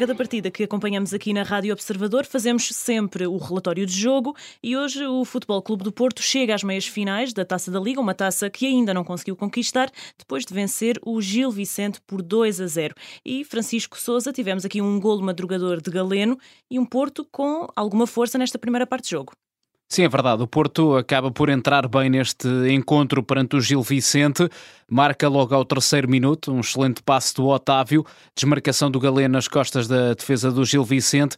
cada partida que acompanhamos aqui na Rádio Observador, fazemos sempre o relatório de jogo e hoje o Futebol Clube do Porto chega às meias finais da Taça da Liga, uma taça que ainda não conseguiu conquistar depois de vencer o Gil Vicente por 2 a 0. E Francisco Souza, tivemos aqui um golo madrugador de Galeno e um Porto com alguma força nesta primeira parte de jogo. Sim, é verdade. O Porto acaba por entrar bem neste encontro perante o Gil Vicente. Marca logo ao terceiro minuto um excelente passe do Otávio, desmarcação do Galeno nas costas da defesa do Gil Vicente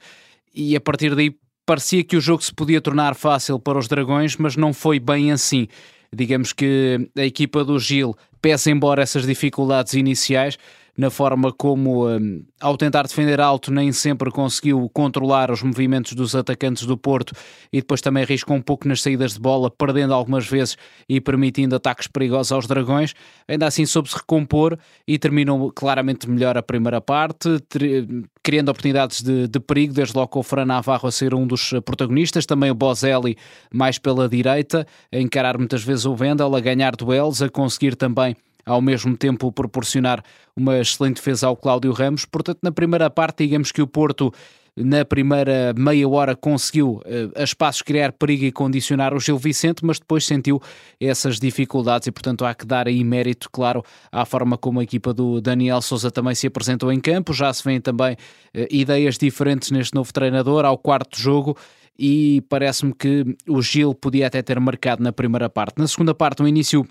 e a partir daí parecia que o jogo se podia tornar fácil para os Dragões, mas não foi bem assim. Digamos que a equipa do Gil, pese embora essas dificuldades iniciais, na forma como, um, ao tentar defender alto, nem sempre conseguiu controlar os movimentos dos atacantes do Porto e depois também arriscou um pouco nas saídas de bola, perdendo algumas vezes e permitindo ataques perigosos aos Dragões. Ainda assim soube-se recompor e terminou claramente melhor a primeira parte, criando oportunidades de, de perigo, desde logo com o Fran Navarro a ser um dos protagonistas, também o Bozelli mais pela direita, a encarar muitas vezes o Vendel, a ganhar duelos, a conseguir também ao mesmo tempo proporcionar uma excelente defesa ao Cláudio Ramos. Portanto, na primeira parte, digamos que o Porto na primeira meia hora conseguiu a espaços criar perigo e condicionar o Gil Vicente, mas depois sentiu essas dificuldades e, portanto, há que dar aí mérito, claro, à forma como a equipa do Daniel Souza também se apresentou em campo. Já se vêem também uh, ideias diferentes neste novo treinador ao quarto jogo e parece-me que o Gil podia até ter marcado na primeira parte. Na segunda parte, um início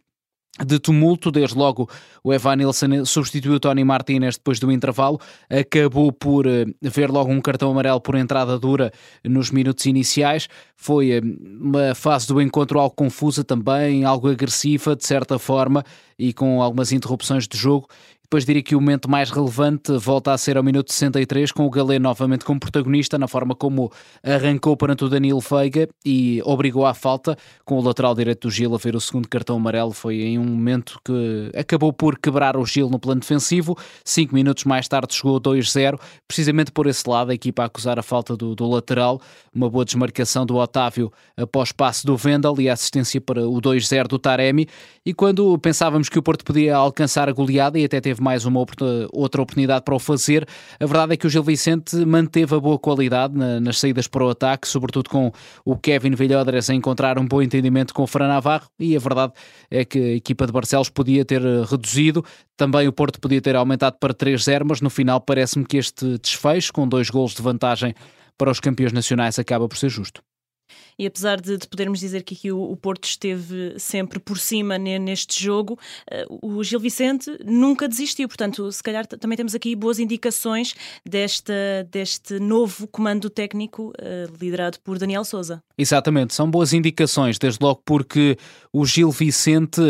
de tumulto, desde logo o Evan Nilsson substituiu Tony Martinez depois do intervalo, acabou por eh, ver logo um cartão amarelo por entrada dura nos minutos iniciais, foi eh, uma fase do encontro algo confusa também, algo agressiva de certa forma e com algumas interrupções de jogo depois diria que o momento mais relevante volta a ser ao minuto 63, com o Galeno novamente como protagonista, na forma como arrancou perante o Danilo Feiga e obrigou à falta, com o lateral direito do Gil a ver o segundo cartão amarelo. Foi em um momento que acabou por quebrar o Gil no plano defensivo. Cinco minutos mais tarde chegou 2-0, precisamente por esse lado, a equipa a acusar a falta do, do lateral. Uma boa desmarcação do Otávio após passe do Vendel e a assistência para o 2-0 do Taremi. E quando pensávamos que o Porto podia alcançar a goleada e até teve mais uma outra oportunidade para o fazer. A verdade é que o Gil Vicente manteve a boa qualidade nas saídas para o ataque, sobretudo com o Kevin Villodres a encontrar um bom entendimento com o Fran Navarro e a verdade é que a equipa de Barcelos podia ter eh, reduzido, também o Porto podia ter aumentado para 3-0, mas no final parece-me que este desfecho, com dois golos de vantagem para os campeões nacionais, acaba por ser justo. E apesar de, de podermos dizer que aqui o, o, Porto esteve sempre por cima neste jogo, uh, o Gil Vicente nunca desistiu. Portanto, se calhar também temos aqui boas indicações desta, deste novo comando técnico uh, liderado por Daniel Souza. Exatamente, são boas indicações, desde logo porque o Gil Vicente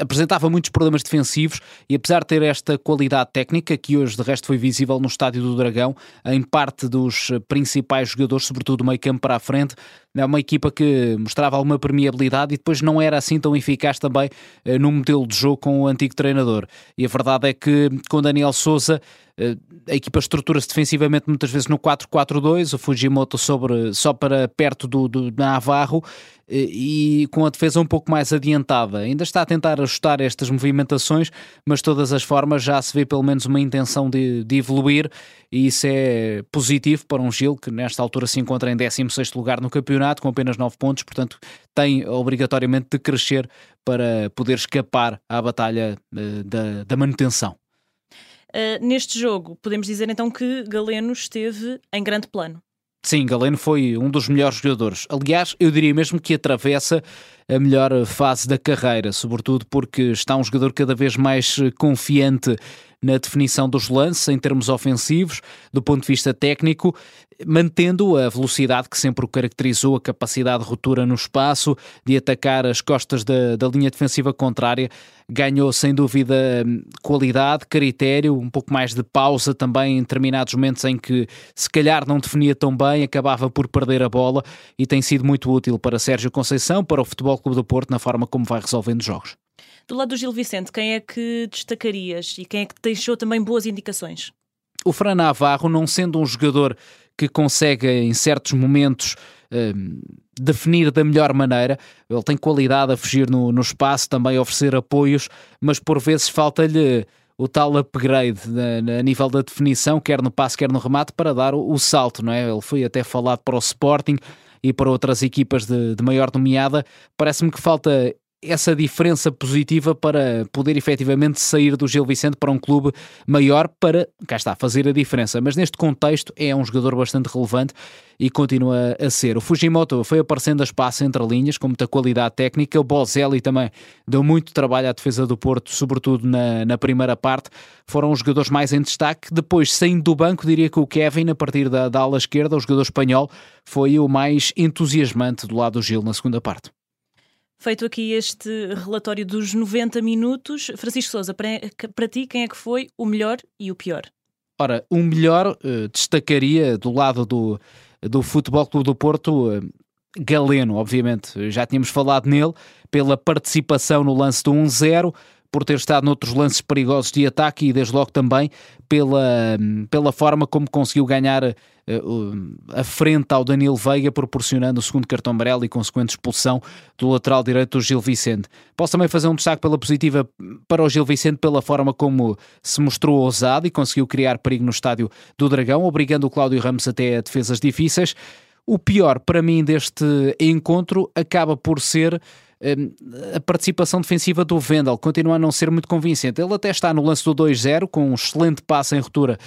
apresentava muitos problemas defensivos e apesar de ter esta qualidade técnica, que hoje de resto foi visível no Estádio do Dragão, em parte dos principais jogadores, sobretudo do meio campo para a frente, é uma equipa que mostrava alguma permeabilidade e depois não era assim tão eficaz também eh, no modelo de jogo com o antigo treinador. E a verdade é que com Daniel Souza eh, a equipa estrutura-se defensivamente muitas vezes no 4-4-2, o Fujimoto sobre, só para perto do, do Navarro eh, e com a defesa um pouco mais adiantada. Ainda está a tentar ajustar estas movimentações, mas de todas as formas já se vê pelo menos uma intenção de, de evoluir e isso é positivo para um Gil que nesta altura se encontra em 16 lugar no campeonato com apenas 9 pontos, portanto tem obrigatoriamente de crescer para poder escapar à batalha uh, da, da manutenção. Uh, neste jogo, podemos dizer então que Galeno esteve em grande plano. Sim, Galeno foi um dos melhores jogadores. Aliás, eu diria mesmo que atravessa a melhor fase da carreira, sobretudo porque está um jogador cada vez mais confiante na definição dos lances em termos ofensivos, do ponto de vista técnico, mantendo a velocidade que sempre o caracterizou, a capacidade de ruptura no espaço, de atacar as costas da, da linha defensiva contrária. Ganhou sem dúvida qualidade, critério, um pouco mais de pausa também em determinados momentos em que se calhar não definia tão bem, acabava por perder a bola e tem sido muito útil para Sérgio Conceição, para o Futebol Clube do Porto, na forma como vai resolvendo jogos. Do lado do Gil Vicente, quem é que destacarias e quem é que deixou também boas indicações? O Fran Navarro, não sendo um jogador que consegue em certos momentos um, definir da melhor maneira, ele tem qualidade a fugir no, no espaço, também oferecer apoios, mas por vezes falta-lhe o tal upgrade a nível da definição, quer no passe, quer no remate, para dar o, o, salto, não é? Ele foi até falado para o Sporting e para outras equipas de, de maior nomeada. Parece-me que falta essa diferença positiva para poder efetivamente sair do Gil Vicente para um clube maior para, cá está, fazer a diferença. Mas neste contexto é um jogador bastante relevante e continua a ser. O Fujimoto foi aparecendo a espaço entre linhas, com muita qualidade técnica. O Bozelli também deu muito trabalho à defesa do Porto, sobretudo na, na primeira parte. Foram os jogadores mais em destaque. Depois, saindo do banco, diria que o Kevin, a partir da, da ala esquerda, o jogador espanhol, foi o mais entusiasmante do lado do Gil na segunda parte. Feito aqui este relatório dos 90 minutos, Francisco Souza, para, ti, quem é que foi o melhor e o pior? Ora, o melhor uh, destacaria do lado do, do Futebol Clube do Porto, uh, Galeno, obviamente, já tínhamos falado nele, pela participação no lance do 1-0, por ter estado noutros lances perigosos de ataque e desde logo também pela, pela forma como conseguiu ganhar uh, a frente ao Danilo Veiga, proporcionando o segundo cartão amarelo e consequente expulsão do lateral direito do Gil Vicente. Posso também fazer um destaque pela positiva para o Gil Vicente pela forma como se mostrou ousado e conseguiu criar perigo no estádio do Dragão, obrigando o Cláudio Ramos até a defesas difíceis. O pior para mim deste encontro acaba por ser a participação defensiva do Vendel continua a não ser muito convincente. Ele até está no lance do 2-0 com um excelente passe em ruptura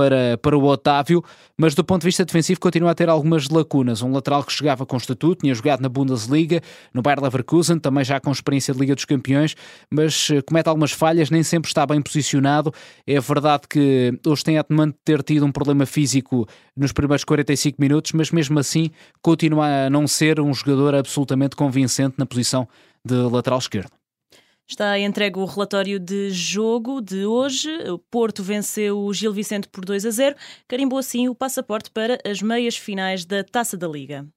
para, para o Otávio, mas do ponto de vista defensivo continua a ter algumas lacunas. Um lateral que chegava com estatuto, tinha jogado na Bundesliga, no Bayer Leverkusen, também já com experiência de Liga dos Campeões, mas eh, comete algumas falhas, nem sempre está bem posicionado. É verdade que hoje tem a de ter tido um problema físico nos primeiros 45 minutos, mas mesmo assim continua a não ser um jogador absolutamente convincente na posição de lateral esquerdo. Está entregue o relatório de jogo de hoje. O Porto venceu o Gil Vicente por 2 a 0, carimbou assim o passaporte para as meias finais da Taça da Liga.